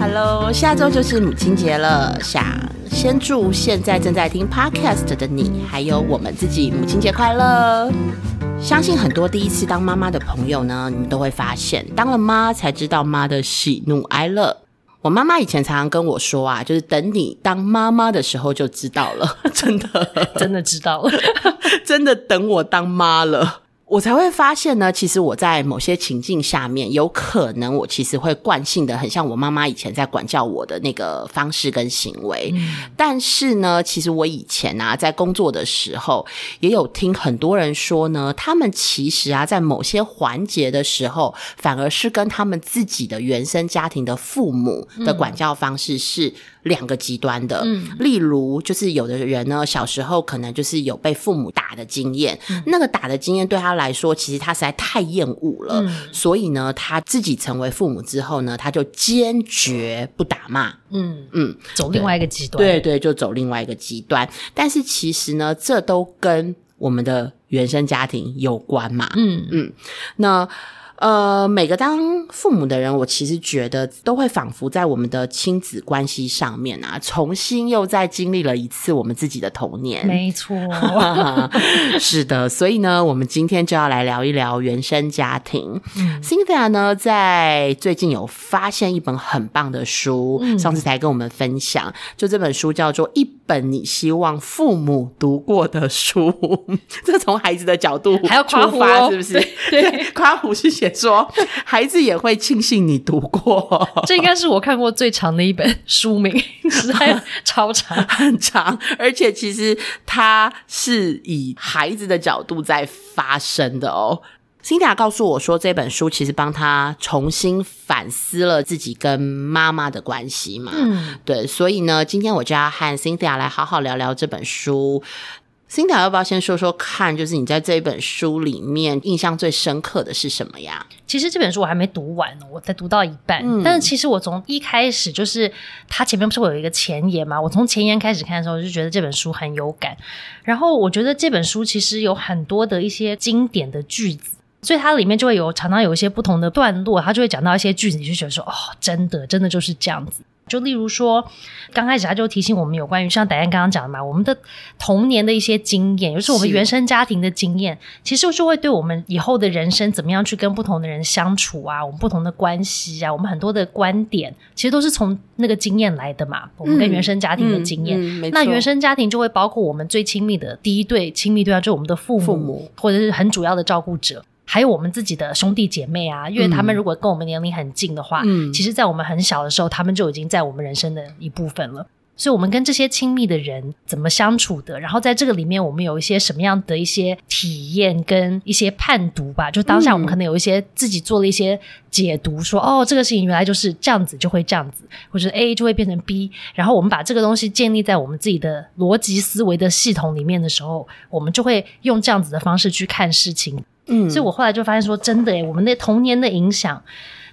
Hello，下周就是母亲节了，想先祝现在正在听 Podcast 的你，还有我们自己母亲节快乐。相信很多第一次当妈妈的朋友呢，你们都会发现，当了妈才知道妈的喜怒哀乐。我妈妈以前常常跟我说啊，就是等你当妈妈的时候就知道了，真的，真的知道了，真的等我当妈了。我才会发现呢，其实我在某些情境下面，有可能我其实会惯性的很像我妈妈以前在管教我的那个方式跟行为。但是呢，其实我以前啊，在工作的时候，也有听很多人说呢，他们其实啊，在某些环节的时候，反而是跟他们自己的原生家庭的父母的管教方式是。两个极端的，例如就是有的人呢，小时候可能就是有被父母打的经验，那个打的经验对他来说，其实他实在太厌恶了，所以呢，他自己成为父母之后呢，他就坚决不打骂，嗯。嗯，走另外一个极端，对。对，就走另外一个极端。但是其实呢，这都跟我们的原生家庭有关嘛，嗯。嗯，那。呃，每个当父母的人，我其实觉得都会仿佛在我们的亲子关系上面啊，重新又再经历了一次我们自己的童年。没错，是的。所以呢，我们今天就要来聊一聊原生家庭。Cynthia 呢，在最近有发现一本很棒的书，上次才跟我们分享，就这本书叫做《一本你希望父母读过的书》。这从孩子的角度还要夸父，是不是？对，夸虎是写。说 孩子也会庆幸你读过，这应该是我看过最长的一本书名，实在超长，很长，而且其实它是以孩子的角度在发生的哦。辛迪亚告诉我说，这本书其实帮他重新反思了自己跟妈妈的关系嘛。嗯，对，所以呢，今天我就要和辛迪亚来好好聊聊这本书。辛达，要不要先说说看？就是你在这一本书里面印象最深刻的是什么呀？其实这本书我还没读完呢，我才读到一半。嗯但是其实我从一开始就是它前面不是会有一个前言嘛？我从前言开始看的时候，我就觉得这本书很有感。然后我觉得这本书其实有很多的一些经典的句子，所以它里面就会有常常有一些不同的段落，它就会讲到一些句子，你就觉得说哦，真的，真的就是这样子。就例如说，刚开始他就提醒我们有关于像戴安刚刚讲的嘛，我们的童年的一些经验，就是我们原生家庭的经验，其实就会对我们以后的人生怎么样去跟不同的人相处啊，我们不同的关系啊，我们很多的观点，其实都是从那个经验来的嘛。我们跟原生家庭的经验，那原生家庭就会包括我们最亲密的第一对亲密对象，就是我们的父母，或者是很主要的照顾者。还有我们自己的兄弟姐妹啊，因为他们如果跟我们年龄很近的话，其实，在我们很小的时候，他们就已经在我们人生的一部分了。所以，我们跟这些亲密的人怎么相处的？然后，在这个里面，我们有一些什么样的一些体验跟一些判读吧？就当下，我们可能有一些自己做了一些解读，说哦，这个事情原来就是这样子，就会这样子，或者 A 就会变成 B。然后，我们把这个东西建立在我们自己的逻辑思维的系统里面的时候，我们就会用这样子的方式去看事情。嗯，所以我后来就发现说，真的诶，我们那童年的影响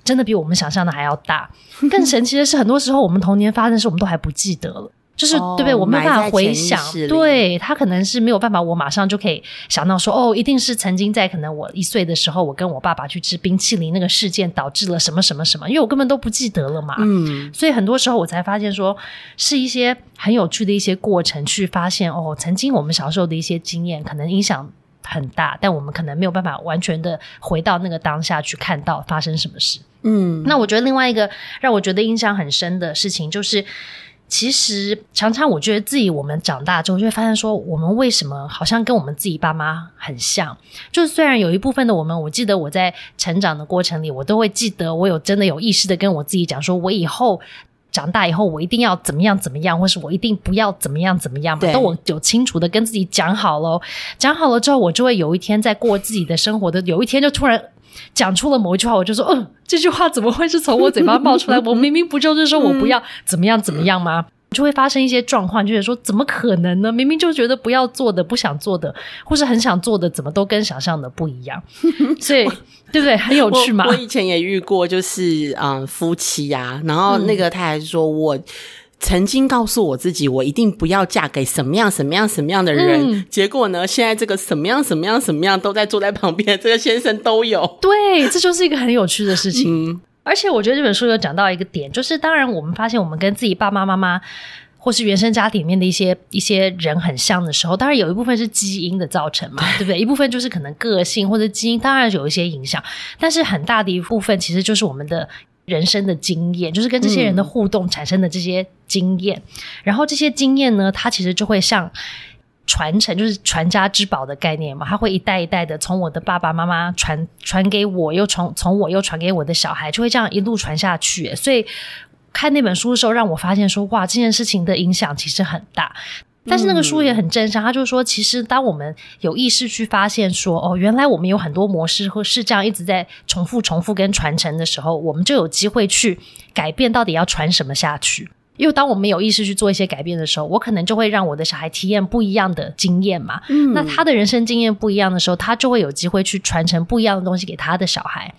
真的比我们想象的还要大。更神奇的是，很多时候我们童年发生的事，我们都还不记得了，就是对不对？我没办法回想，对他可能是没有办法，我马上就可以想到说，哦，一定是曾经在可能我一岁的时候，我跟我爸爸去吃冰淇淋那个事件导致了什么什么什么，因为我根本都不记得了嘛。嗯，所以很多时候我才发现说，是一些很有趣的一些过程，去发现哦，曾经我们小时候的一些经验，可能影响。很大，但我们可能没有办法完全的回到那个当下去看到发生什么事。嗯，那我觉得另外一个让我觉得印象很深的事情，就是其实常常我觉得自己我们长大之后就会发现，说我们为什么好像跟我们自己爸妈很像？就是虽然有一部分的我们，我记得我在成长的过程里，我都会记得，我有真的有意识的跟我自己讲，说我以后。长大以后，我一定要怎么样怎么样，或是我一定不要怎么样怎么样嘛，都我有清楚的跟自己讲好了。讲好了之后，我就会有一天在过自己的生活的，有一天就突然讲出了某一句话，我就说，嗯，这句话怎么会是从我嘴巴冒出来？我明明不就是说我不要怎么样怎么样吗？就会发生一些状况，就是说怎么可能呢？明明就觉得不要做的、不想做的，或是很想做的，怎么都跟想象的不一样？所以，对不对？很有趣嘛。我以前也遇过，就是嗯，夫妻呀，然后那个他还说我曾经告诉我自己，我一定不要嫁给什么样、什么样、什么样的人。结果呢，现在这个什么样、什么样、什么样都在坐在旁边，这个先生都有。对，这就是一个很有趣的事情。而且我觉得这本书有讲到一个点，就是当然我们发现我们跟自己爸爸妈妈或是原生家庭里面的一些一些人很像的时候，当然有一部分是基因的造成嘛，对不对？一部分就是可能个性或者基因，当然有一些影响，但是很大的一部分其实就是我们的人生的经验，就是跟这些人的互动产生的这些经验，然后这些经验呢，它其实就会像。传承就是传家之宝的概念嘛，他会一代一代的从我的爸爸妈妈传传给我，又从从我又传给我的小孩，就会这样一路传下去。所以看那本书的时候，让我发现说，哇，这件事情的影响其实很大。但是那个书也很正向，他就说，其实当我们有意识去发现说，哦，原来我们有很多模式或是这样一直在重复、重复跟传承的时候，我们就有机会去改变，到底要传什么下去。因为当我们有意识去做一些改变的时候，我可能就会让我的小孩体验不一样的经验嘛。嗯，那他的人生经验不一样的时候，他就会有机会去传承不一样的东西给他的小孩。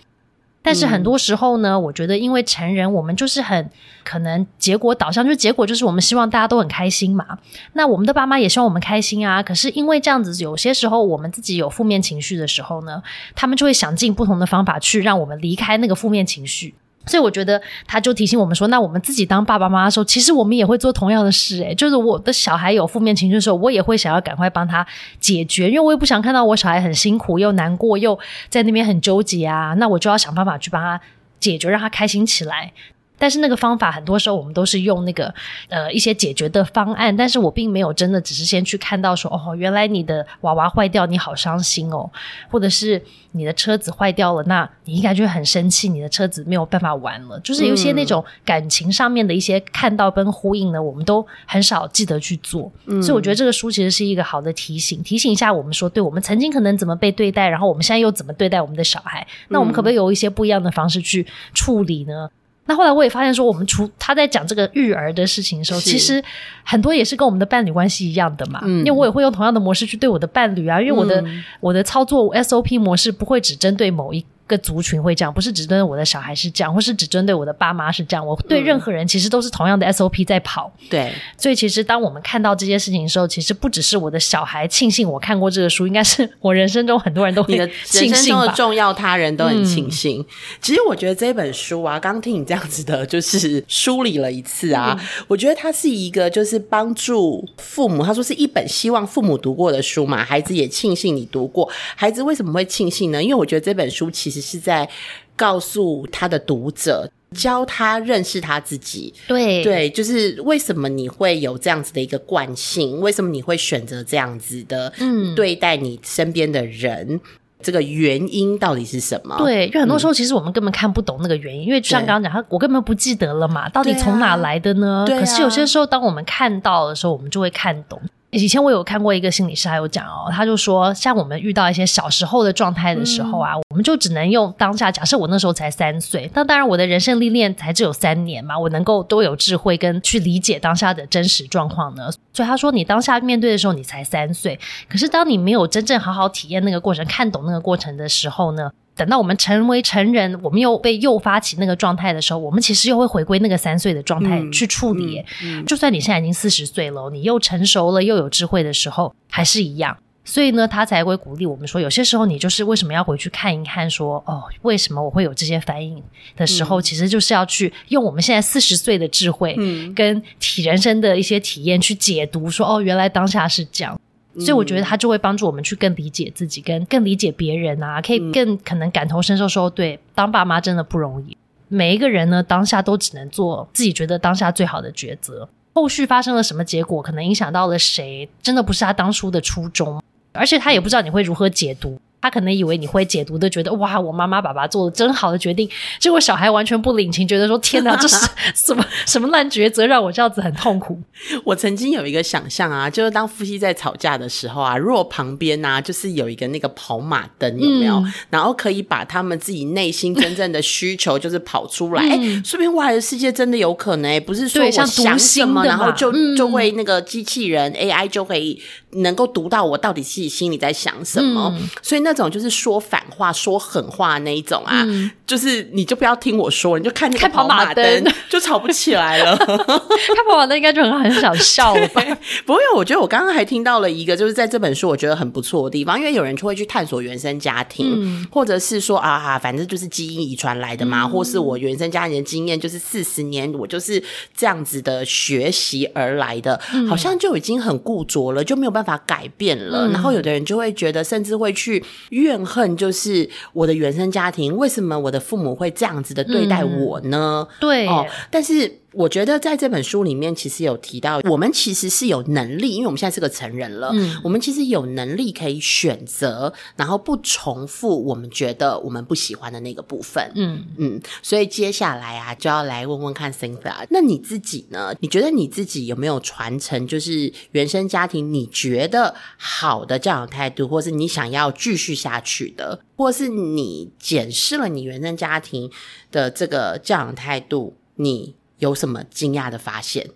但是很多时候呢，我觉得因为成人，我们就是很可能结果导向，就是结果就是我们希望大家都很开心嘛。那我们的爸妈也希望我们开心啊。可是因为这样子，有些时候我们自己有负面情绪的时候呢，他们就会想尽不同的方法去让我们离开那个负面情绪。所以我觉得，他就提醒我们说，那我们自己当爸爸妈妈的时候，其实我们也会做同样的事。诶，就是我的小孩有负面情绪的时候，我也会想要赶快帮他解决，因为我也不想看到我小孩很辛苦又难过，又在那边很纠结啊。那我就要想办法去帮他解决，让他开心起来。但是那个方法很多时候我们都是用那个呃一些解决的方案，但是我并没有真的只是先去看到说哦原来你的娃娃坏掉你好伤心哦，或者是你的车子坏掉了，那你应该就会很生气，你的车子没有办法玩了，就是有一些那种感情上面的一些看到跟呼应呢，我们都很少记得去做，所以我觉得这个书其实是一个好的提醒，提醒一下我们说，对我们曾经可能怎么被对待，然后我们现在又怎么对待我们的小孩，那我们可不可以有一些不一样的方式去处理呢？那后来我也发现说，我们除他在讲这个育儿的事情的时候，其实很多也是跟我们的伴侣关系一样的嘛。因为我也会用同样的模式去对我的伴侣啊，因为我的我的操作 SOP 模式不会只针对某一。个族群会这样，不是只针对我的小孩是这样，或是只针对我的爸妈是这样。我对任何人其实都是同样的 SOP 在跑。对，所以其实当我们看到这些事情的时候，其实不只是我的小孩庆幸我看过这个书，应该是我人生中很多人都会 庆幸的重要他人都很庆幸。其实我觉得这本书啊，刚听你这样子的，就是梳理了一次啊，我觉得它是一个就是帮助父母。他说是一本希望父母读过的书嘛，孩子也庆幸你读过。孩子为什么会庆幸呢？因为我觉得这本书其实。是在告诉他的读者，教他认识他自己。对对，就是为什么你会有这样子的一个惯性？为什么你会选择这样子的嗯对待你身边的人？这个原因到底是什么？对，因为很多时候其实我们根本看不懂那个原因，因为就像刚刚讲，他我根本不记得了嘛，到底从哪来的呢？可是有些时候，当我们看到的时候，我们就会看懂。以前我有看过一个心理师，还有讲哦，他就说，像我们遇到一些小时候的状态的时候啊，我们就只能用当下。假设我那时候才三岁，那当然我的人生历练才只有三年嘛，我能够都有智慧跟去理解当下的真实状况呢。所以他说，你当下面对的时候，你才三岁，可是当你没有真正好好体验那个过程、看懂那个过程的时候呢？等到我们成为成人，我们又被诱发起那个状态的时候，我们其实又会回归那个三岁的状态去处理。就算你现在已经四十岁了，你又成熟了又有智慧的时候，还是一样。所以呢，他才会鼓励我们说，有些时候你就是为什么要回去看一看，说哦，为什么我会有这些反应的时候，其实就是要去用我们现在四十岁的智慧，跟体人生的一些体验去解读，说哦，原来当下是这样。所以我觉得他就会帮助我们去更理解自己，跟更理解别人啊，可以更可能感同身受。说对，当爸妈真的不容易。每一个人呢，当下都只能做自己觉得当下最好的抉择。后续发生了什么结果，可能影响到了谁，真的不是他当初的初衷，而且他也不知道你会如何解读。他可能以为你会解读的，觉得哇，我妈妈爸爸做的真好的决定。结果小孩完全不领情，觉得说天哪，这是什么什么烂抉择，让我这样子很痛苦。我曾经有一个想象啊，就是当夫妻在吵架的时候啊，如果旁边呢就是有一个那个跑马灯，有没有？然后可以把他们自己内心真正的需求就是跑出来，哎，说不定未来的世界真的有可能，不是说我想什么，然后就就会那个机器人 AI 就可以能够读到我到底自己心里在想什么，所以那。种就是说反话、说狠话那一种啊，就是你就不要听我说，你就看那个看跑马马灯 就吵不起来了。看跑马灯应该就很很想笑了吧？不会，我觉得我刚刚还听到了一个，就是在这本书我觉得很不错的地方，因为有人就会去探索原生家庭，或者是说啊哈，反正就是基因遗传来的嘛，或是我原生家庭的经验就是四十年，我就是这样子的学习而来的，好像就已经很固着了，就没有办法改变了。然后有的人就会觉得，甚至会去怨恨，就是我的原生家庭为什么我的父母会这样子的对待我呢？对，哦，但是我觉得在这本书里面，其实有提到，我们其实是有能力，因为我们现在是个成人了，我们其实有能力可以选择，然后不重复我们觉得我们不喜欢的那个部分。嗯，嗯，所以接下来啊，就要来问问看 Cynthia，那你自己呢？你觉得你自己有没有传承，就是原生家庭你觉得好的教养态度，或是你想要继续下去的，或是你检视了你原生家庭的这个教养态度，你有什么惊讶的发现？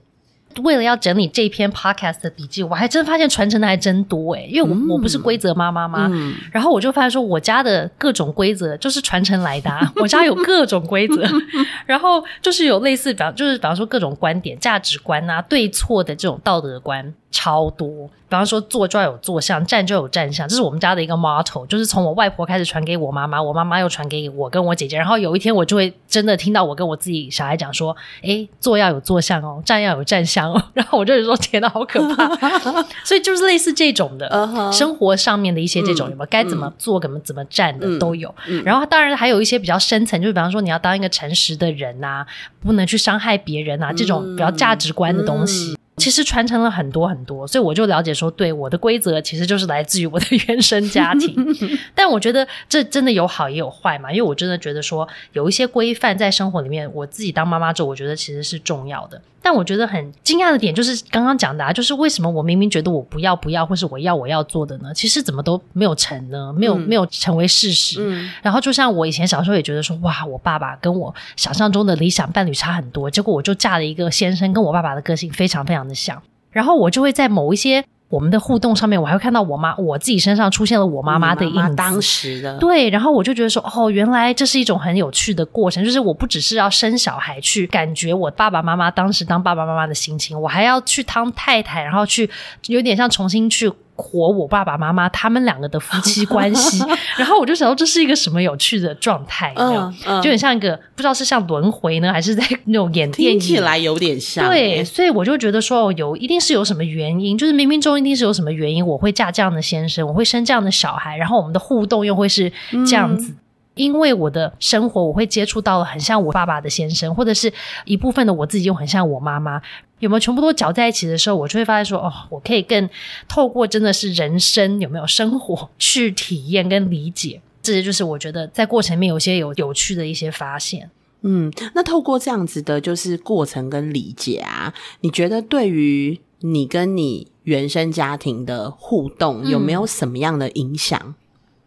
为了要整理这篇 podcast 的笔记，我还真发现传承的还真多诶，因为我、我不是规则妈妈吗？然后我就发现说，我家的各种规则就是传承来的、啊，我家有各种规则，然后就是有类似，比方就是比方说各种观点、价值观啊、对错的这种道德观超多。比方说坐就要有坐相，站就有站相，这是我们家的一个 motto，就是从我外婆开始传给我妈妈，我妈妈又传给我跟我姐姐，然后有一天我就会真的听到我跟我自己小孩讲说，哎，坐要有坐相哦，站要有站相哦，然后我就说天哪，好可怕！所以就是类似这种的生活上面的一些这种有没有该怎么做、怎么怎么站的都有。然后当然还有一些比较深层，就是比方说你要当一个诚实的人呐、不能去伤害别人啊，这种比较价值观的东西。其实传承了很多很多，所以我就了解说，对我的规则其实就是来自于我的原生家庭。但我觉得这真的有好也有坏嘛，因为我真的觉得说有一些规范在生活里面，我自己当妈妈之后，我觉得其实是重要的。但我觉得很惊讶的点就是刚刚讲的，啊，就是为什么我明明觉得我不要不要，或是我要我要做的呢？其实怎么都没有成呢？没有、没有成为事实。然后就像我以前小时候也觉得说，哇，我爸爸跟我想象中的理想伴侣差很多，结果我就嫁了一个先生，跟我爸爸的个性非常非常的像。然后我就会在某一些我们的互动上面，我还会看到我妈我自己身上出现了我妈妈的影子。当时的对，然后我就觉得说，哦，原来这是一种很有趣的过程，就是我不只是要生小孩去感觉我爸爸妈妈当时当爸爸妈妈的心情，我还要去当太太，然后去有点像重新去活我爸爸妈妈他们两个的夫妻关系。然后我就想到，这是一个什么有趣的状态？有没有？嗯嗯就很像一个不知道是像轮回呢，还是在那种演电影听起来有点像，对，所以我就觉得说，哦，有一定是有什么原因，就是冥冥中一定是有什么原因，我会嫁这样的先生，我会生这样的小孩，然后我们的互动又会是这样子。因为我的生活，我会接触到了很像我爸爸的先生，或者是一部分的我自己又很像我妈妈，有没有全部都搅在一起的时候，我就会发现说，哦，我可以更透过真的是人生有没有生活去体验跟理解，这些就是我觉得在过程里面有些有有趣的一些发现。嗯，那透过这样子的，就是过程跟理解啊，你觉得对于你跟你原生家庭的互动，有没有什么样的影响？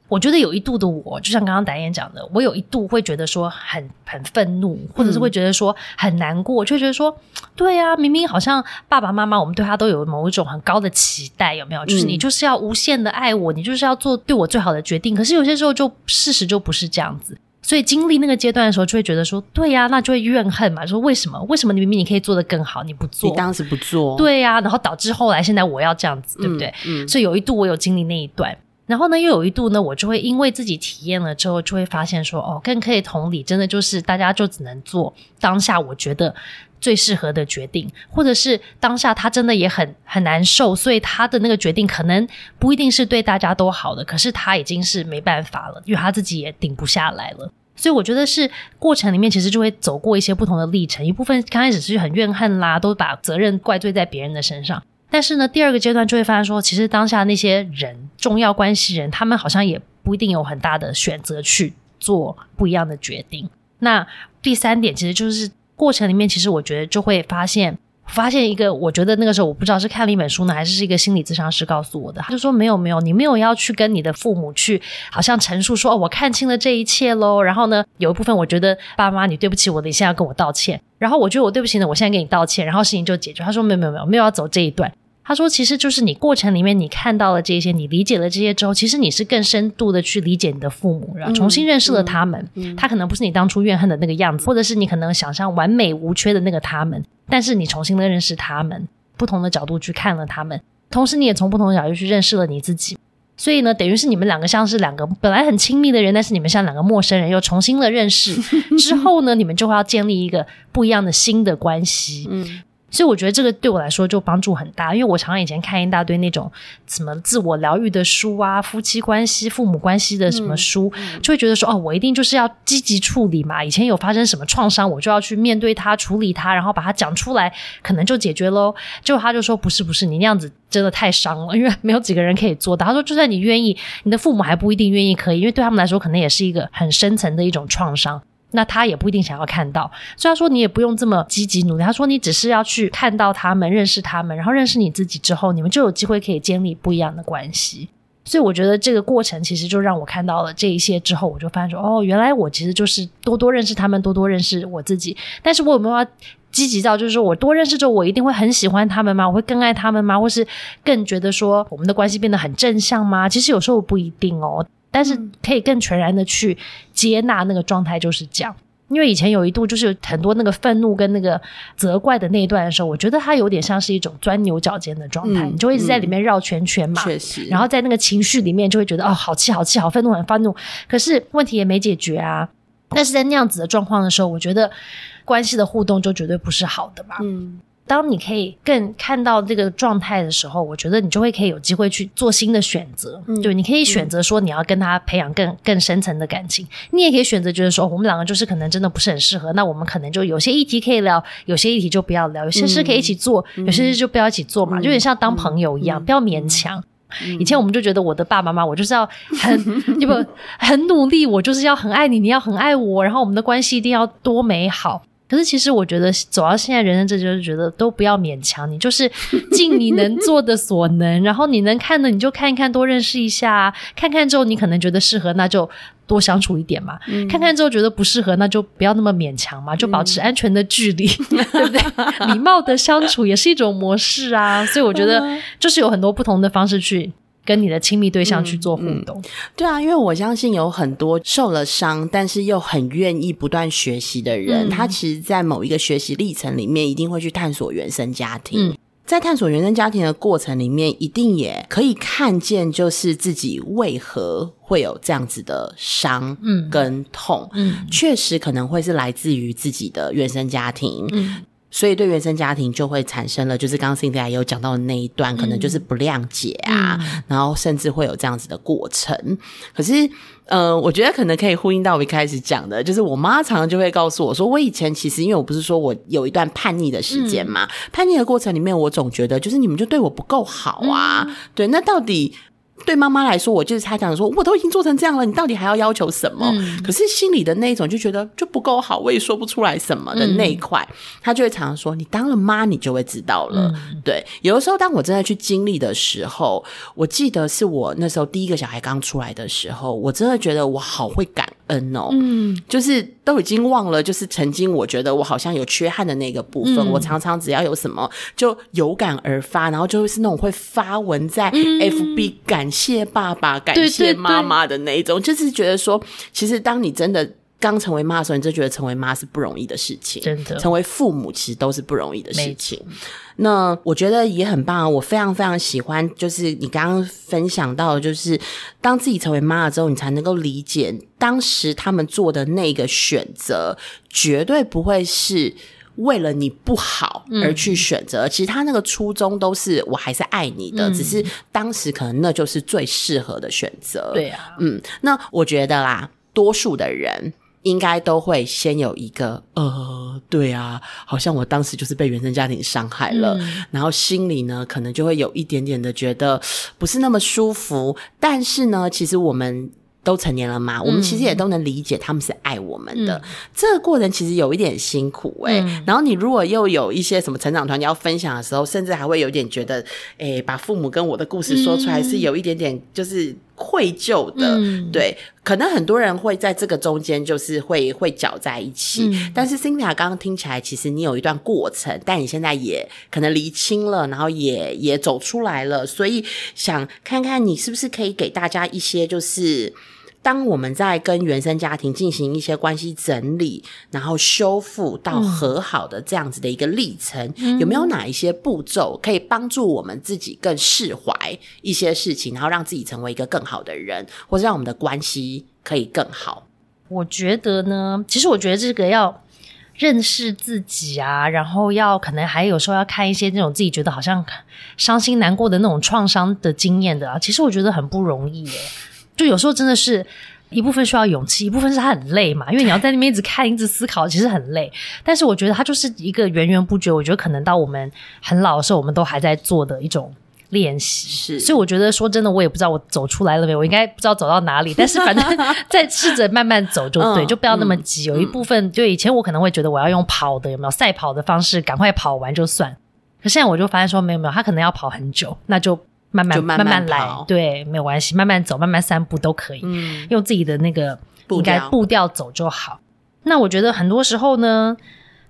我觉得有一度的我，就像刚刚导演讲的，我有一度会觉得说很很愤怒，或者是会觉得说很难过，就觉得说，对啊，明明好像爸爸妈妈我们对他都有某一种很高的期待，有没有？就是你就是要无限的爱我，你就是要做对我最好的决定。可是有些时候就事实就不是这样子。所以经历那个阶段的时候，就会觉得说，对呀、那就会怨恨嘛，说为什么？为什么你明明你可以做得更好，你不做？你当时不做，对呀、然后导致后来现在我要这样子，对不对？嗯所以有一度我有经历那一段，然后呢，又有一度呢，我就会因为自己体验了之后，就会发现说，哦，更可以同理，真的就是大家就只能做当下我觉得最适合的决定，或者是当下他真的也很很难受，所以他的那个决定可能不一定是对大家都好的，可是他已经是没办法了，因为他自己也顶不下来了。所以我觉得是过程里面，其实就会走过一些不同的历程。一部分刚开始是很怨恨啦，都把责任怪罪在别人的身上。但是呢，第二个阶段就会发现说，其实当下那些人、重要关系人，他们好像也不一定有很大的选择去做不一样的决定。那第三点，其实就是过程里面，其实我觉得就会发现。发现一个，我觉得那个时候我不知道是看了一本书呢，还是是一个心理咨商师告诉我的。他就说没有没有，你没有要去跟你的父母去好像陈述说哦，我看清了这一切喽。然后呢，有一部分我觉得爸妈你对不起我的，你现在要跟我道歉。然后我觉得我对不起呢，我现在跟你道歉，然后事情就解决。他说没有没有没有，没有要走这一段。他说，其实就是你过程里面你看到了这些，你理解了这些之后，其实你是更深度的去理解你的父母，然后重新认识了他们。他可能不是你当初怨恨的那个样子，或者是你可能想象完美无缺的那个他们，但是你重新的认识他们，不同的角度去看了他们，同时你也从不同的角度去认识了你自己。所以呢，等于是你们两个像是两个本来很亲密的人，但是你们像两个陌生人，又重新的认识 之后呢，你们就会要建立一个不一样的新的关系。嗯。所以我觉得这个对我来说就帮助很大，因为我常常以前看一大堆那种什么自我疗愈的书啊、夫妻关系、父母关系的什么书，就会觉得说哦，我一定就是要积极处理嘛。以前有发生什么创伤，我就要去面对它、处理它，然后把它讲出来，可能就解决喽。结果他就说不是不是，你那样子真的太伤了，因为没有几个人可以做到。他说就算你愿意，你的父母还不一定愿意可以，因为对他们来说可能也是一个很深层的一种创伤。那他也不一定想要看到，虽然说你也不用这么积极努力。他说你只是要去看到他们，认识他们，然后认识你自己之后，你们就有机会可以建立不一样的关系。所以我觉得这个过程其实就让我看到了这一些之后，我就发现说，哦，原来我其实就是多多认识他们，多多认识我自己。但是我有没有要积极到，就是说我多认识之后，我一定会很喜欢他们吗？我会更爱他们吗？或是更觉得说我们的关系变得很正向吗？其实有时候不一定哦。但是可以更全然的去接纳那个状态，就是这样。因为以前有一度就是很多那个愤怒跟那个责怪的那一段的时候，我觉得它有点像是一种钻牛角尖的状态，你就会一直在里面绕圈圈嘛。确实，然后在那个情绪里面就会觉得哦，好气好气，好愤怒很愤怒。可是问题也没解决啊。但是在那样子的状况的时候，我觉得关系的互动就绝对不是好的嘛。嗯。当你可以更看到这个状态的时候，我觉得你就会可以有机会去做新的选择。对，你可以选择说你要跟他培养更更深层的感情，你也可以选择觉得说我们两个就是可能真的不是很适合，那我们可能就有些议题可以聊，有些议题就不要聊，有些事可以一起做，有些事就不要一起做嘛，就有点像当朋友一样，不要勉强。以前我们就觉得我的爸爸妈妈，我就是要很 不很努力，我就是要很爱你，你要很爱我，然后我们的关系一定要多美好。可是，其实我觉得走到现在人生，这就是觉得都不要勉强你，就是 尽你能做的所能，然后你能看的你就看一看，多认识一下，看看之后你可能觉得适合，那就多相处一点嘛；看看之后觉得不适合，那就不要那么勉强嘛，就保持安全的距离，对不对？礼貌的相处也是一种模式啊。所以我觉得就是有很多不同的方式去。跟你的亲密对象去做互动，对啊，因为我相信有很多受了伤，但是又很愿意不断学习的人，他其实，在某一个学习历程里面，一定会去探索原生家庭。在探索原生家庭的过程里面，一定也可以看见，就是自己为何会有这样子的伤，嗯，跟痛，嗯，确实可能会是来自于自己的原生家庭，嗯。所以对原生家庭就会产生了，就是刚刚 Cindy 有讲到的那一段，可能就是不谅解啊，然后甚至会有这样子的过程。可是，呃，我觉得可能可以呼应到我一开始讲的，就是我妈常常就会告诉我说，我以前其实因为我不是说我有一段叛逆的时间嘛，叛逆的过程里面，我总觉得就是你们就对我不够好啊，对，那到底？对妈妈来说，我就是她讲说，我都已经做成这样了，你到底还要要求什么？可是心里的那一种就觉得就不够好，我也说不出来什么的那一块，她就会常常说，你当了妈，你就会知道了。对，有的时候当我真的去经历的时候，我记得是我那时候第一个小孩刚出来的时候，我真的觉得我好会感恩哦，嗯，就是都已经忘了，就是曾经我觉得我好像有缺憾的那个部分，我常常只要有什么就有感而发，然后就会是那种会发文在 FB 感。感谢爸爸，感谢妈妈的那一种，就是觉得说，其实当你真的刚成为妈的时候，你就觉得成为妈是不容易的事情，真的，成为父母其实都是不容易的事情。那我觉得也很棒，我非常非常喜欢，就是你刚刚分享到，就是当自己成为妈了之后，你才能够理解当时他们做的那个选择，绝对不会是。为了你不好而去选择，其实他那个初衷都是我还是爱你的，只是当时可能那就是最适合的选择。对啊，嗯，那我觉得啦，多数的人应该都会先有一个呃，对啊，好像我当时就是被原生家庭伤害了，然后心里呢可能就会有一点点的觉得不是那么舒服，但是呢，其实我们。都成年了嘛，我们其实也都能理解他们是爱我们的。这个过程其实有一点辛苦哎。然后你如果又有一些什么成长团要分享的时候，甚至还会有点觉得，哎，把父母跟我的故事说出来是有一点点，就是愧疚的。对，可能很多人会在这个中间就是会会搅在一起。但是 Cynthia 刚刚听起来，其实你有一段过程，但你现在也可能厘清了，然后也也走出来了，所以想看看你是不是可以给大家一些就是。当我们在跟原生家庭进行一些关系整理，然后修复到和好的这样子的一个历程，有没有哪一些步骤可以帮助我们自己更释怀一些事情，然后让自己成为一个更好的人，或者让我们的关系可以更好？我觉得呢，其实我觉得这个要认识自己啊，然后要可能还有时候要看一些那种自己觉得好像伤心难过的那种创伤的经验的啊，其实我觉得很不容易耶。就有时候真的是一部分需要勇气，一部分是他很累嘛，因为你要在那边一直看、一直思考，其实很累。但是我觉得它就是一个源源不绝，我觉得可能到我们很老的时候，我们都还在做的一种练习。是，所以我觉得说真的，我也不知道我走出来了没有，我应该不知道走到哪里。但是反正再试着慢慢走就对，就不要那么急。有一部分就以前我可能会觉得我要用跑的，有没有赛跑的方式，赶快跑完就算。可现在我就发现说没有没有，他可能要跑很久，那就。慢慢慢慢来，对，没有关系，慢慢走，慢慢散步都可以，用自己的那个应该步调走就好。那我觉得很多时候呢，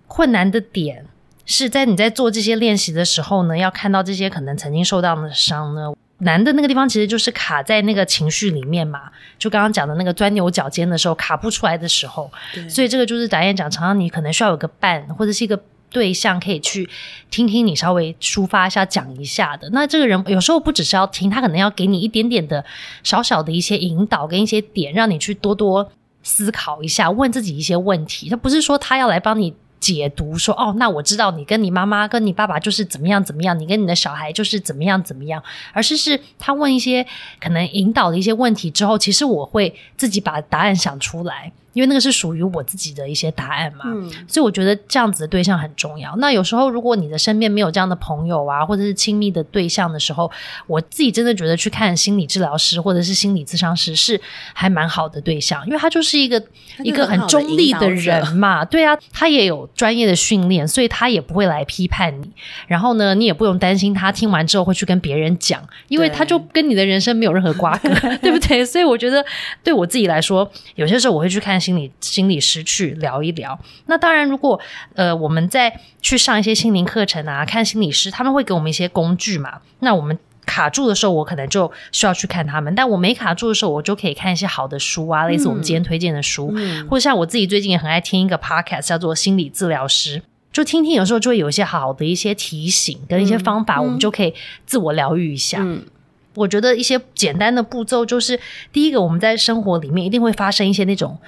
困难的点是在你在做这些练习的时候呢，要看到这些可能曾经受到的伤呢，难的那个地方其实就是卡在那个情绪里面嘛。就刚刚讲的那个钻牛角尖的时候，卡不出来的时候，所以这个就是导演讲，常常你可能需要有个伴或者是一个。对象可以去听听你稍微抒发一下、讲一下的。那这个人有时候不只是要听，他可能要给你一点点的小小的一些引导跟一些点，让你去多多思考一下，问自己一些问题。他不是说他要来帮你解读，说哦，那我知道你跟你妈妈、跟你爸爸就是怎么样怎么样，你跟你的小孩就是怎么样怎么样，而是是他问一些可能引导的一些问题之后，其实我会自己把答案想出来。因为那个是属于我自己的一些答案嘛，所以我觉得这样子的对象很重要。那有时候如果你的身边没有这样的朋友啊，或者是亲密的对象的时候，我自己真的觉得去看心理治疗师或者是心理咨商师是还蛮好的对象，因为他就是一个一个很中立的人嘛。对啊，他也有专业的训练，所以他也不会来批判你。然后呢，你也不用担心他听完之后会去跟别人讲，因为他就跟你的人生没有任何瓜葛，对不对？所以我觉得对我自己来说，有些时候我会去看。心理心理师去聊一聊。那当然，如果呃我们在去上一些心灵课程啊，看心理师，他们会给我们一些工具嘛。那我们卡住的时候，我可能就需要去看他们。但我没卡住的时候，我就可以看一些好的书啊，类似我们今天推荐的书，或者像我自己最近也很爱听一个 podcast，叫做心理治疗师，就听听，有时候就会有一些好的一些提醒跟一些方法，我们就可以自我疗愈一下。我觉得一些简单的步骤就是，第一个，我们在生活里面一定会发生一些那种。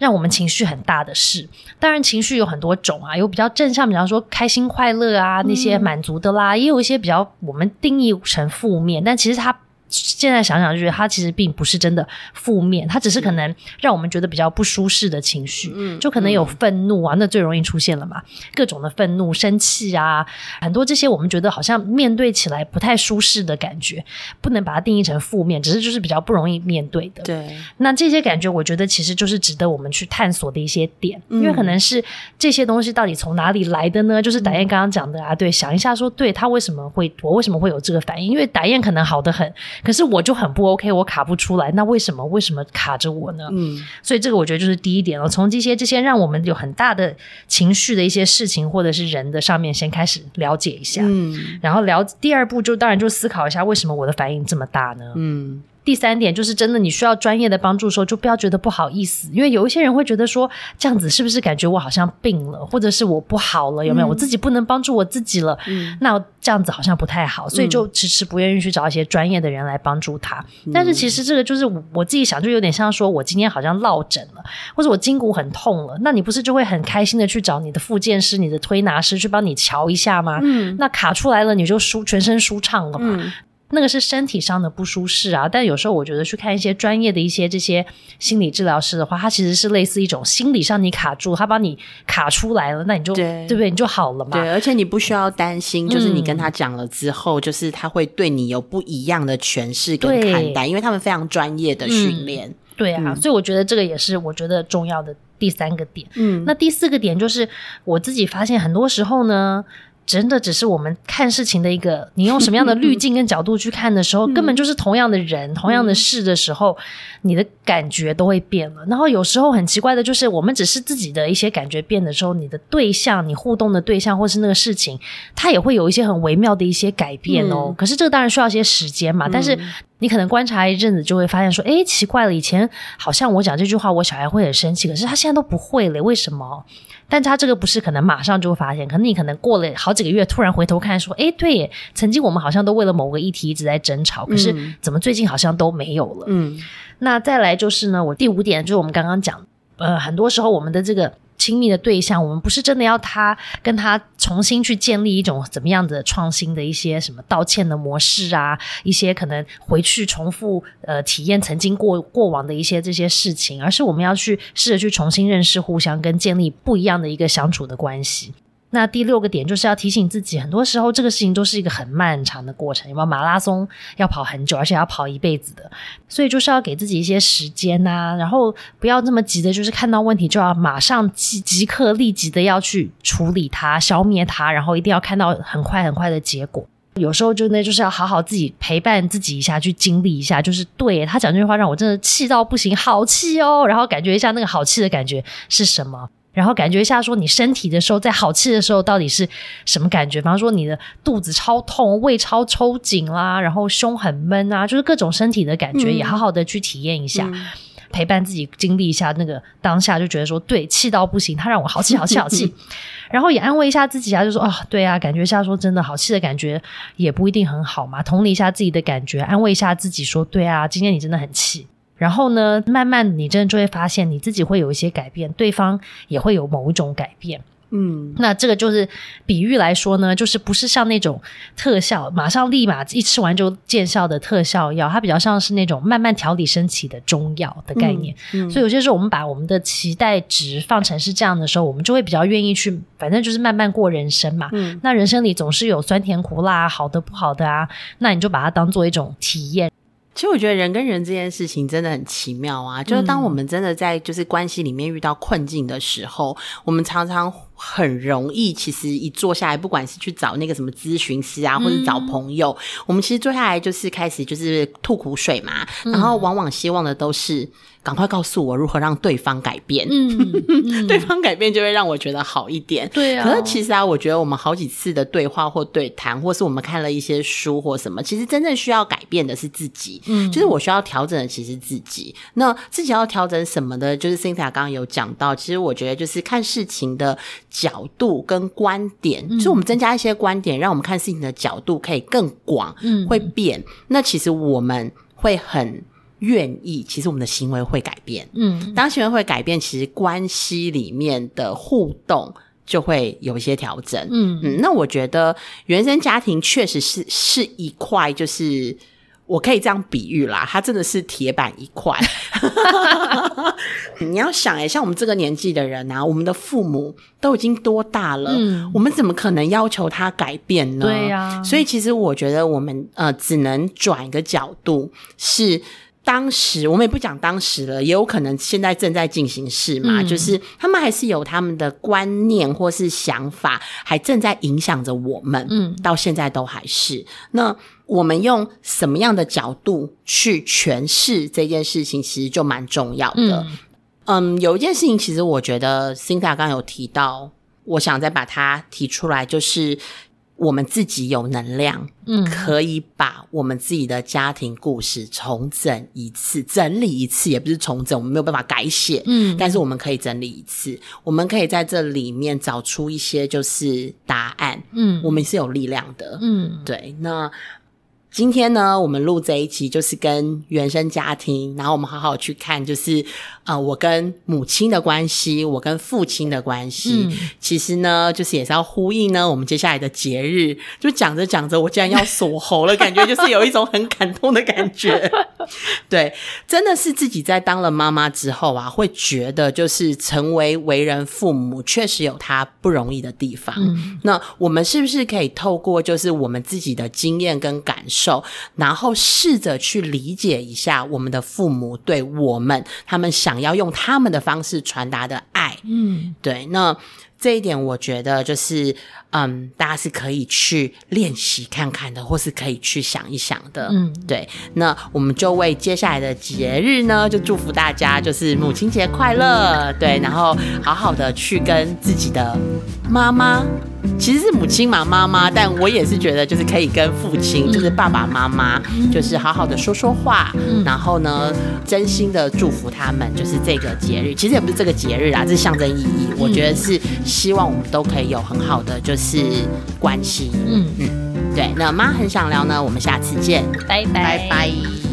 让我们情绪很大的事，当然情绪有很多种啊，有比较正向，比方说开心快乐啊，那些满足的啦，也有一些比较我们定义成负面，但其实它。现在想想就觉得他其实并不是真的负面，他只是可能让我们觉得比较不舒适的情绪，就可能有愤怒啊，那最容易出现了嘛，各种的愤怒、生气啊，很多这些我们觉得好像面对起来不太舒适的感觉，不能把它定义成负面，只是就是比较不容易面对的。对，那这些感觉我觉得其实就是值得我们去探索的一些点，因为可能是这些东西到底从哪里来的呢？就是达燕刚刚讲的啊，对，想一下说，对他为什么会，我为什么会有这个反应？因为达燕可能好的很。可是我就很不 OK，我卡不出来，那为什么为什么卡着我呢？嗯，所以这个我觉得就是第一点了。从这些这些让我们有很大的情绪的一些事情或者是人的上面先开始了解一下，嗯，然后了第二步就当然就思考一下为什么我的反应这么大呢？嗯。第三点就是真的，你需要专业的帮助的时候，就不要觉得不好意思，因为有一些人会觉得说这样子是不是感觉我好像病了，或者是我不好了，有没有？我自己不能帮助我自己了，那这样子好像不太好，所以就迟迟不愿意去找一些专业的人来帮助他。但是其实这个就是我自己想，就有点像说我今天好像落枕了，或者我筋骨很痛了，那你不是就会很开心的去找你的复健师、你的推拿师去帮你瞧一下吗？嗯，那卡出来了，你就舒全身舒畅了嘛。那个是身体上的不舒适啊，但有时候我觉得去看一些专业的一些这些心理治疗师的话，他其实是类似一种心理上你卡住，他帮你卡出来了，那你就对不对？你就好了嘛。对，而且你不需要担心，就是你跟他讲了之后，就是他会对你有不一样的诠释跟看待，因为他们非常专业的训练。对啊，所以我觉得这个也是我觉得重要的第三个点。嗯，那第四个点就是我自己发现很多时候呢。真的只是我们看事情的一个，你用什么样的滤镜跟角度去看的时候，根本就是同样的人、同样的事的时候，你的感觉都会变了。然后有时候很奇怪的就是，我们只是自己的一些感觉变的时候，你的对象、你互动的对象或是那个事情，它也会有一些很微妙的一些改变哦。可是这个当然需要一些时间嘛，但是。你可能观察一阵子，就会发现说，哎，奇怪了，以前好像我讲这句话，我小孩会很生气，可是他现在都不会了，为什么？但他这个不是可能马上就会发现，可能你可能过了好几个月，突然回头看说，哎，对耶，曾经我们好像都为了某个议题一直在争吵，可是怎么最近好像都没有了？嗯，那再来就是呢，我第五点就是我们刚刚讲，呃，很多时候我们的这个。亲密的对象，我们不是真的要他跟他重新去建立一种怎么样的创新的一些什么道歉的模式啊，一些可能回去重复呃体验曾经过过往的一些这些事情，而是我们要去试着去重新认识互相跟建立不一样的一个相处的关系。那第六个点就是要提醒自己，很多时候这个事情都是一个很漫长的过程，有没有马拉松要跑很久，而且要跑一辈子的，所以就是要给自己一些时间呐，然后不要那么急的，就是看到问题就要马上即即刻立即的要去处理它、消灭它，然后一定要看到很快很快的结果。有时候就那就是要好好自己陪伴自己一下，去经历一下，就是对他讲这句话让我真的气到不行，好气哦，然后感觉一下那个好气的感觉是什么。然后感觉一下，说你身体的时候，在好气的时候到底是什么感觉？比方说你的肚子超痛、胃超抽紧啦，然后胸很闷啊，就是各种身体的感觉，也好好的去体验一下，陪伴自己经历一下那个当下，就觉得说对，气到不行，他让我好气、好气、好气，然后也安慰一下自己啊，就说啊，对啊，感觉一下说真的好气的感觉也不一定很好嘛，同理一下自己的感觉，安慰一下自己说，对啊，今天你真的很气。然后呢，慢慢你真的就会发现，你自己会有一些改变，对方也会有某一种改变。嗯，那这个就是比喻来说呢，就是不是像那种特效，马上立马一吃完就见效的特效药，它比较像是那种慢慢调理身体的中药的概念。所以有些时候我们把我们的期待值放成是这样的时候，我们就会比较愿意去，反正就是慢慢过人生嘛。那人生里总是有酸甜苦辣，好的不好的啊，那你就把它当做一种体验。其实我觉得人跟人这件事情真的很奇妙啊！就是当我们真的在就是关系里面遇到困境的时候，我们常常很容易，其实一坐下来，不管是去找那个什么咨询师啊，或者找朋友，我们其实坐下来就是开始就是吐苦水嘛，然后往往希望的都是。赶快告诉我如何让对方改变，嗯，对方改变就会让我觉得好一点。对啊，可是其实啊，我觉得我们好几次的对话或对谈，或是我们看了一些书或什么，其实真正需要改变的是自己。嗯，就是我需要调整的其实自己。那自己要调整什么的？就是 Cynthia 刚刚有讲到，其实我觉得就是看事情的角度跟观点，就是我们增加一些观点，让我们看事情的角度可以更广，嗯，会变。那其实我们会很。愿意，其实我们的行为会改变。嗯，当行为会改变，其实关系里面的互动就会有一些调整。嗯嗯，那我觉得原生家庭确实是是一块，就是我可以这样比喻啦，它真的是铁板一块。你要想，哎，像我们这个年纪的人啊，我们的父母都已经多大了？嗯，我们怎么可能要求他改变呢？对呀，所以其实我觉得我们呃，只能转一个角度是。当时我们也不讲当时了，也有可能现在正在进行式嘛，就是他们还是有他们的观念或是想法，还正在影响着我们，嗯，到现在都还是。那我们用什么样的角度去诠释这件事情，其实就蛮重要的。嗯，有一件事情，其实我觉得 Cinta 刚刚有提到，我想再把它提出来，就是。我们自己有能量，嗯，可以把我们自己的家庭故事重整一次，整理一次，也不是重整，我们没有办法改写，嗯，但是我们可以整理一次，我们可以在这里面找出一些就是答案，嗯，我们是有力量的，嗯，对，那。今天呢，我们录这一期就是跟原生家庭，然后我们好好去看，就是呃，我跟母亲的关系，我跟父亲的关系。其实呢，就是也是要呼应呢，我们接下来的节日。就讲着讲着，我竟然要锁喉了，感觉就是有一种很感动的感觉。对，真的是自己在当了妈妈之后啊，会觉得就是成为为人父母，确实有他不容易的地方。那我们是不是可以透过就是我们自己的经验跟感受？手，然后试着去理解一下我们的父母对我们，他们想要用他们的方式传达的爱。嗯，对。那这一点我觉得就是，嗯，大家是可以去练习看看的，或是可以去想一想的。嗯，对。那我们就为接下来的节日呢，就祝福大家，就是母亲节快乐。对，然后好好的去跟自己的妈妈。其实是母亲嘛，妈妈，但我也是觉得，就是可以跟父亲，就是爸爸妈妈，就是好好的说说话，然后呢，真心的祝福他们，就是这个节日，其实也不是这个节日啊，这是象征意义。我觉得是希望我们都可以有很好的就是关系。嗯嗯，对。那妈很想聊呢，我们下次见，拜拜拜拜